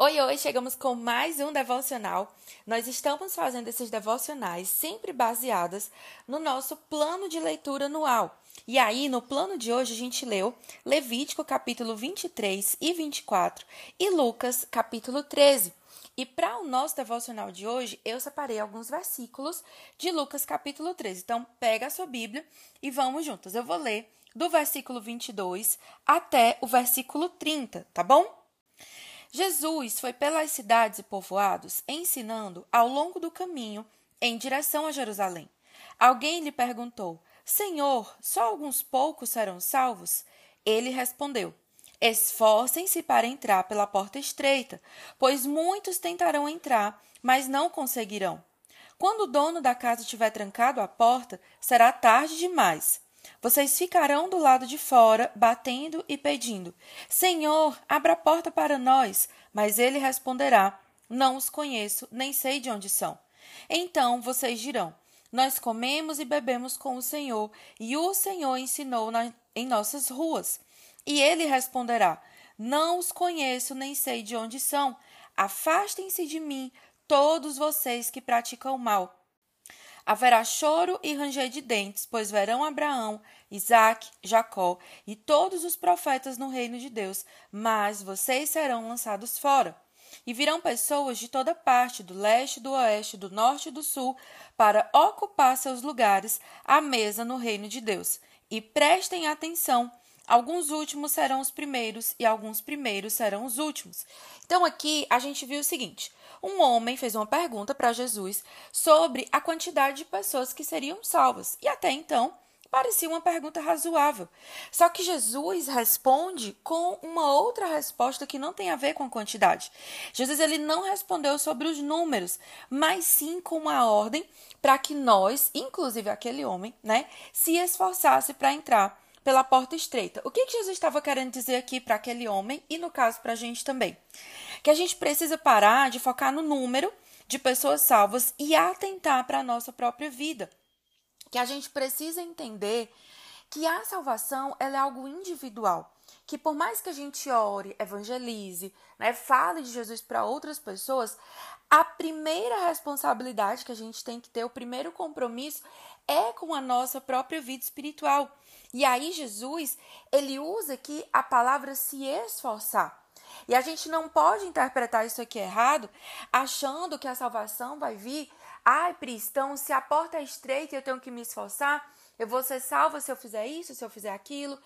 Oi, oi, chegamos com mais um devocional. Nós estamos fazendo esses devocionais sempre baseados no nosso plano de leitura anual. E aí, no plano de hoje, a gente leu Levítico capítulo 23 e 24 e Lucas capítulo 13. E para o nosso devocional de hoje, eu separei alguns versículos de Lucas capítulo 13. Então, pega a sua Bíblia e vamos juntos. Eu vou ler do versículo 22 até o versículo 30, tá bom? Jesus foi pelas cidades e povoados ensinando ao longo do caminho em direção a Jerusalém. Alguém lhe perguntou: Senhor, só alguns poucos serão salvos? Ele respondeu: Esforcem-se para entrar pela porta estreita, pois muitos tentarão entrar, mas não conseguirão. Quando o dono da casa tiver trancado a porta, será tarde demais. Vocês ficarão do lado de fora, batendo e pedindo: Senhor, abra a porta para nós. Mas ele responderá: Não os conheço, nem sei de onde são. Então vocês dirão: Nós comemos e bebemos com o Senhor, e o Senhor ensinou na, em nossas ruas. E ele responderá: Não os conheço, nem sei de onde são. Afastem-se de mim, todos vocês que praticam mal Haverá choro e ranger de dentes, pois verão Abraão, Isaque, Jacó e todos os profetas no reino de Deus, mas vocês serão lançados fora. E virão pessoas de toda parte, do leste, do oeste, do norte e do sul, para ocupar seus lugares à mesa no reino de Deus. E prestem atenção, alguns últimos serão os primeiros e alguns primeiros serão os últimos. Então aqui a gente viu o seguinte: um homem fez uma pergunta para Jesus sobre a quantidade de pessoas que seriam salvas. E até então, parecia uma pergunta razoável. Só que Jesus responde com uma outra resposta que não tem a ver com a quantidade. Jesus ele não respondeu sobre os números, mas sim com uma ordem para que nós, inclusive aquele homem, né, se esforçasse para entrar pela porta estreita. O que, Jesus estava querendo dizer aqui para aquele homem e, no caso, para a gente também? Que a gente precisa parar de focar no número de pessoas salvas e atentar para a nossa própria vida. Que a gente precisa entender que a salvação é algo individual. Que por mais que a gente ore, evangelize, né, fale de Jesus para outras pessoas, a primeira responsabilidade que a gente tem que ter, o primeiro compromisso, é com a nossa própria vida espiritual. E aí Jesus, ele usa aqui a palavra se esforçar. E a gente não pode interpretar isso aqui errado, achando que a salvação vai vir. Ai, Pris, então se a porta é estreita e eu tenho que me esforçar, eu vou ser salva se eu fizer isso, se eu fizer aquilo,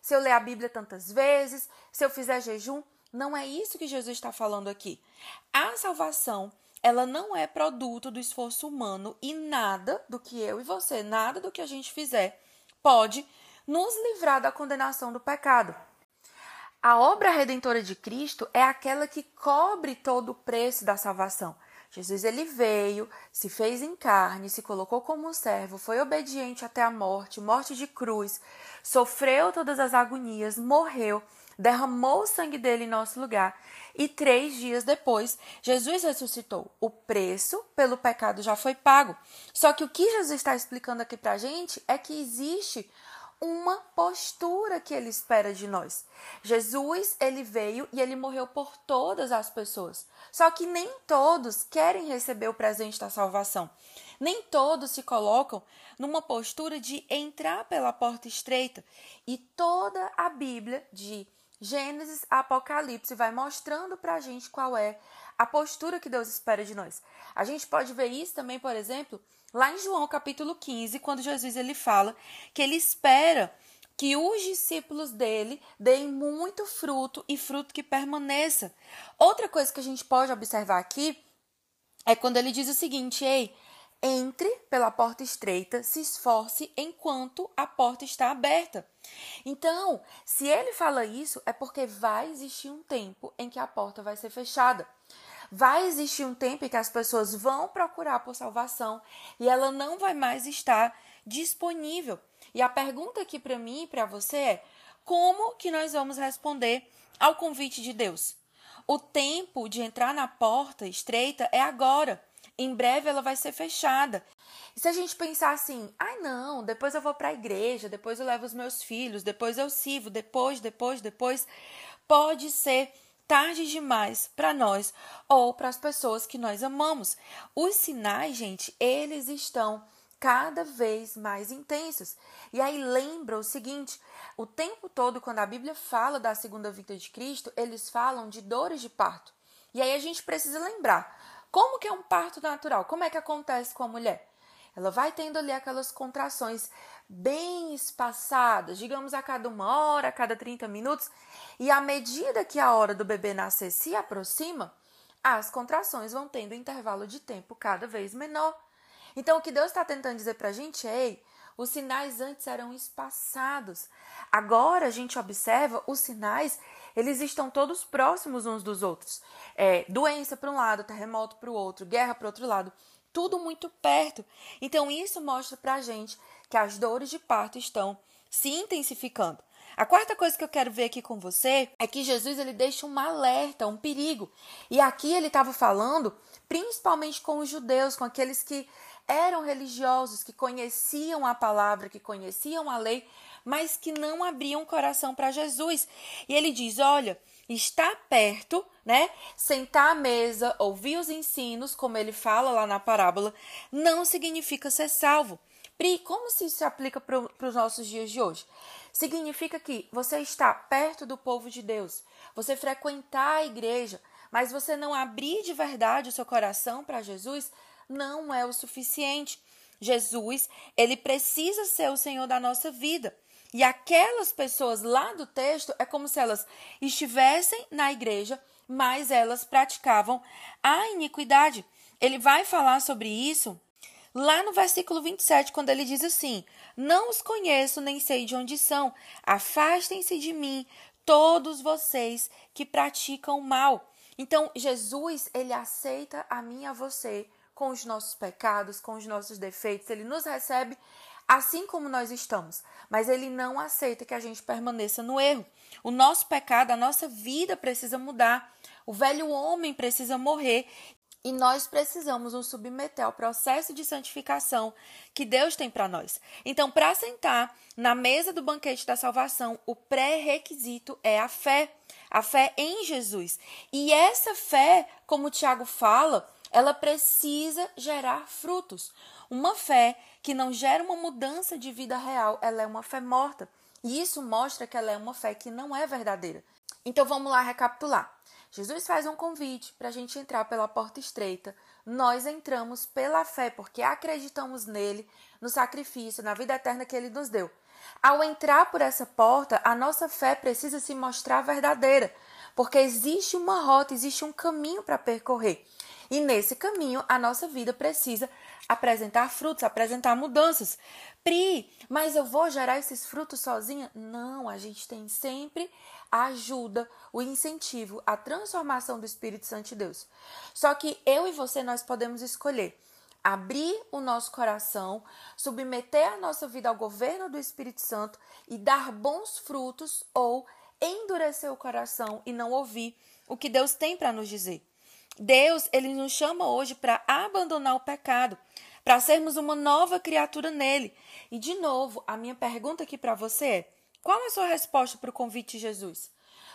se eu ler a Bíblia tantas vezes, se eu fizer jejum. Não é isso que Jesus está falando aqui. A salvação, ela não é produto do esforço humano e nada do que eu e você, nada do que a gente fizer pode nos livrar da condenação do pecado. A obra redentora de Cristo é aquela que cobre todo o preço da salvação. Jesus ele veio, se fez em carne, se colocou como um servo, foi obediente até a morte, morte de cruz, sofreu todas as agonias, morreu, derramou o sangue dele em nosso lugar e três dias depois Jesus ressuscitou. O preço pelo pecado já foi pago. Só que o que Jesus está explicando aqui para a gente é que existe uma postura que ele espera de nós. Jesus, ele veio e ele morreu por todas as pessoas. Só que nem todos querem receber o presente da salvação. Nem todos se colocam numa postura de entrar pela porta estreita. E toda a Bíblia de Gênesis Apocalipse vai mostrando para a gente qual é a postura que Deus espera de nós. A gente pode ver isso também, por exemplo, lá em João capítulo 15, quando Jesus ele fala que ele espera que os discípulos dele deem muito fruto e fruto que permaneça. Outra coisa que a gente pode observar aqui é quando ele diz o seguinte: ei, entre pela porta estreita, se esforce enquanto a porta está aberta. Então, se ele fala isso, é porque vai existir um tempo em que a porta vai ser fechada. Vai existir um tempo em que as pessoas vão procurar por salvação e ela não vai mais estar disponível. E a pergunta aqui para mim e para você é: como que nós vamos responder ao convite de Deus? O tempo de entrar na porta estreita é agora. Em breve ela vai ser fechada. E se a gente pensar assim, ai ah, não, depois eu vou para a igreja, depois eu levo os meus filhos, depois eu sirvo, depois, depois, depois, pode ser tarde demais para nós ou para as pessoas que nós amamos. Os sinais, gente, eles estão cada vez mais intensos. E aí lembra o seguinte: o tempo todo, quando a Bíblia fala da segunda vinda de Cristo, eles falam de dores de parto. E aí a gente precisa lembrar como que é um parto natural, como é que acontece com a mulher. Ela vai tendo ali aquelas contrações bem espaçadas, digamos a cada uma hora, a cada 30 minutos, e à medida que a hora do bebê nascer se aproxima, as contrações vão tendo um intervalo de tempo cada vez menor. Então, o que Deus está tentando dizer para a gente é: ei, os sinais antes eram espaçados. Agora a gente observa os sinais, eles estão todos próximos uns dos outros. É, doença para um lado, terremoto para o outro, guerra para o outro lado tudo muito perto. Então, isso mostra para a gente que as dores de parto estão se intensificando. A quarta coisa que eu quero ver aqui com você é que Jesus ele deixa um alerta, um perigo. E aqui ele estava falando principalmente com os judeus, com aqueles que eram religiosos, que conheciam a palavra, que conheciam a lei, mas que não abriam o coração para Jesus. E ele diz: Olha, estar perto, né? Sentar à mesa, ouvir os ensinos, como ele fala lá na parábola, não significa ser salvo. Pri, como se isso se aplica para os nossos dias de hoje? Significa que você está perto do povo de Deus, você frequentar a igreja, mas você não abrir de verdade o seu coração para Jesus, não é o suficiente. Jesus, ele precisa ser o Senhor da nossa vida. E aquelas pessoas lá do texto é como se elas estivessem na igreja, mas elas praticavam a iniquidade. Ele vai falar sobre isso lá no versículo 27, quando ele diz assim: Não os conheço, nem sei de onde são. Afastem-se de mim, todos vocês que praticam mal. Então, Jesus, ele aceita a mim e a você com os nossos pecados, com os nossos defeitos, ele nos recebe assim como nós estamos, mas ele não aceita que a gente permaneça no erro. O nosso pecado, a nossa vida precisa mudar. O velho homem precisa morrer e nós precisamos nos submeter ao processo de santificação que Deus tem para nós. Então, para sentar na mesa do banquete da salvação, o pré-requisito é a fé, a fé em Jesus. E essa fé, como o Tiago fala, ela precisa gerar frutos. Uma fé que não gera uma mudança de vida real, ela é uma fé morta. E isso mostra que ela é uma fé que não é verdadeira. Então vamos lá recapitular. Jesus faz um convite para a gente entrar pela porta estreita. Nós entramos pela fé, porque acreditamos nele, no sacrifício, na vida eterna que ele nos deu. Ao entrar por essa porta, a nossa fé precisa se mostrar verdadeira, porque existe uma rota, existe um caminho para percorrer. E nesse caminho, a nossa vida precisa apresentar frutos, apresentar mudanças. Pri, mas eu vou gerar esses frutos sozinha? Não, a gente tem sempre a ajuda, o incentivo, a transformação do Espírito Santo de Deus. Só que eu e você nós podemos escolher abrir o nosso coração, submeter a nossa vida ao governo do Espírito Santo e dar bons frutos ou endurecer o coração e não ouvir o que Deus tem para nos dizer. Deus, ele nos chama hoje para abandonar o pecado, para sermos uma nova criatura nele. E de novo, a minha pergunta aqui para você é: qual é a sua resposta para o convite de Jesus?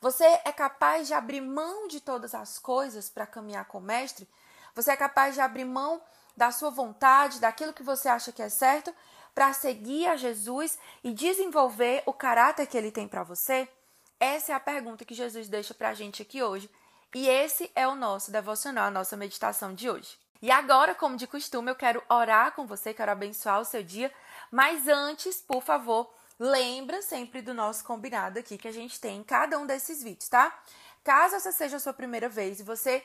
Você é capaz de abrir mão de todas as coisas para caminhar com o mestre? Você é capaz de abrir mão da sua vontade, daquilo que você acha que é certo, para seguir a Jesus e desenvolver o caráter que ele tem para você? Essa é a pergunta que Jesus deixa para a gente aqui hoje e esse é o nosso devocional, a nossa meditação de hoje. E agora, como de costume, eu quero orar com você, quero abençoar o seu dia. Mas antes, por favor, lembra sempre do nosso combinado aqui que a gente tem em cada um desses vídeos, tá? Caso essa seja a sua primeira vez e você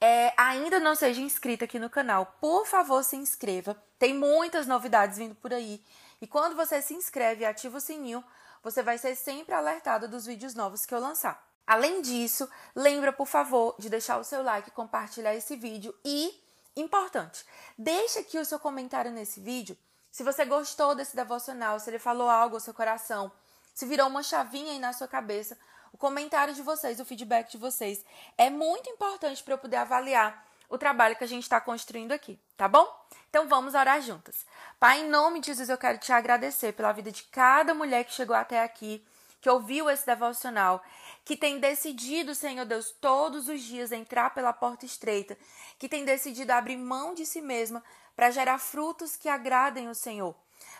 é, ainda não seja inscrito aqui no canal, por favor, se inscreva. Tem muitas novidades vindo por aí. E quando você se inscreve e ativa o sininho, você vai ser sempre alertado dos vídeos novos que eu lançar. Além disso, lembra, por favor, de deixar o seu like, compartilhar esse vídeo e, importante, deixa aqui o seu comentário nesse vídeo. Se você gostou desse devocional, se ele falou algo ao seu coração, se virou uma chavinha aí na sua cabeça, o comentário de vocês, o feedback de vocês é muito importante para eu poder avaliar o trabalho que a gente está construindo aqui, tá bom? Então vamos orar juntas. Pai, em nome de Jesus, eu quero te agradecer pela vida de cada mulher que chegou até aqui que ouviu esse devocional, que tem decidido, Senhor Deus, todos os dias entrar pela porta estreita, que tem decidido abrir mão de si mesma para gerar frutos que agradem o Senhor.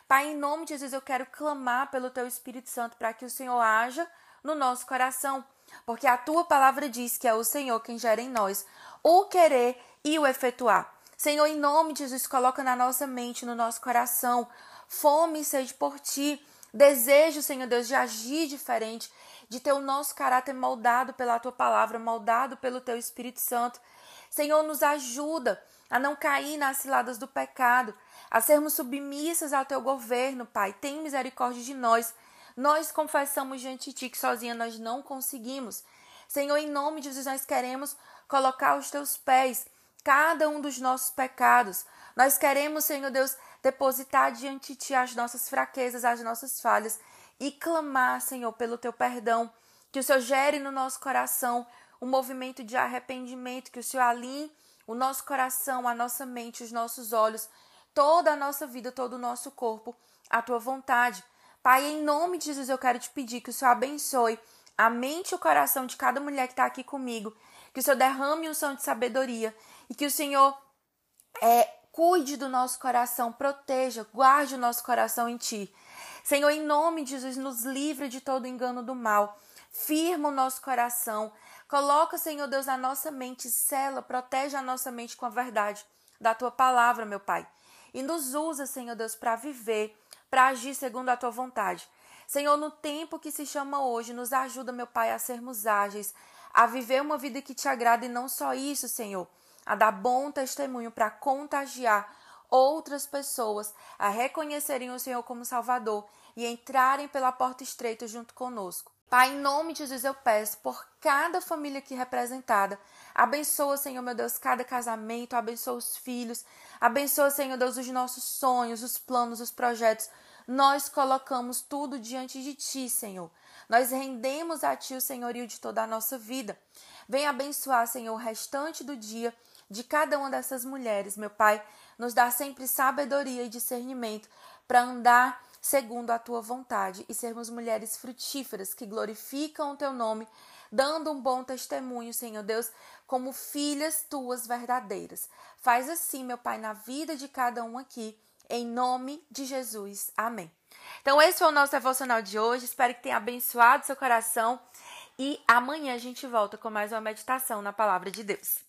Pai, em nome de Jesus, eu quero clamar pelo Teu Espírito Santo para que o Senhor haja no nosso coração, porque a Tua palavra diz que é o Senhor quem gera em nós o querer e o efetuar. Senhor, em nome de Jesus, coloca na nossa mente, no nosso coração, fome e sede por Ti, desejo, Senhor Deus, de agir diferente, de ter o nosso caráter moldado pela Tua palavra, moldado pelo Teu Espírito Santo. Senhor, nos ajuda a não cair nas ciladas do pecado, a sermos submissas ao teu governo, Pai. Tem misericórdia de nós. Nós confessamos diante de ti que sozinha nós não conseguimos. Senhor, em nome de Jesus, nós queremos colocar aos teus pés cada um dos nossos pecados. Nós queremos, Senhor Deus, depositar diante de ti as nossas fraquezas, as nossas falhas e clamar, Senhor, pelo teu perdão. Que o Senhor gere no nosso coração um movimento de arrependimento, que o Senhor alinhe o nosso coração, a nossa mente, os nossos olhos, toda a nossa vida, todo o nosso corpo, a tua vontade. Pai, em nome de Jesus, eu quero te pedir que o Senhor abençoe a mente e o coração de cada mulher que está aqui comigo, que o Senhor derrame um som de sabedoria e que o Senhor é, cuide do nosso coração, proteja, guarde o nosso coração em Ti. Senhor, em nome de Jesus, nos livre de todo engano do mal. Firma o nosso coração, Coloca, Senhor Deus, na nossa mente, cela, protege a nossa mente com a verdade da tua palavra, meu Pai. E nos usa, Senhor Deus, para viver, para agir segundo a tua vontade. Senhor, no tempo que se chama hoje, nos ajuda, meu Pai, a sermos ágeis, a viver uma vida que te agrada e não só isso, Senhor, a dar bom testemunho para contagiar outras pessoas a reconhecerem o Senhor como Salvador e entrarem pela porta estreita junto conosco. Pai, em nome de Jesus eu peço por cada família aqui representada. Abençoa, Senhor meu Deus, cada casamento, abençoa os filhos, abençoa, Senhor Deus, os nossos sonhos, os planos, os projetos. Nós colocamos tudo diante de Ti, Senhor. Nós rendemos a Ti o senhorio de toda a nossa vida. Venha abençoar, Senhor, o restante do dia de cada uma dessas mulheres, meu Pai. Nos dá sempre sabedoria e discernimento para andar segundo a tua vontade e sermos mulheres frutíferas que glorificam o teu nome, dando um bom testemunho, Senhor Deus, como filhas tuas verdadeiras. Faz assim, meu Pai, na vida de cada um aqui, em nome de Jesus. Amém. Então, esse foi o nosso devocional de hoje. Espero que tenha abençoado seu coração. E amanhã a gente volta com mais uma meditação na palavra de Deus.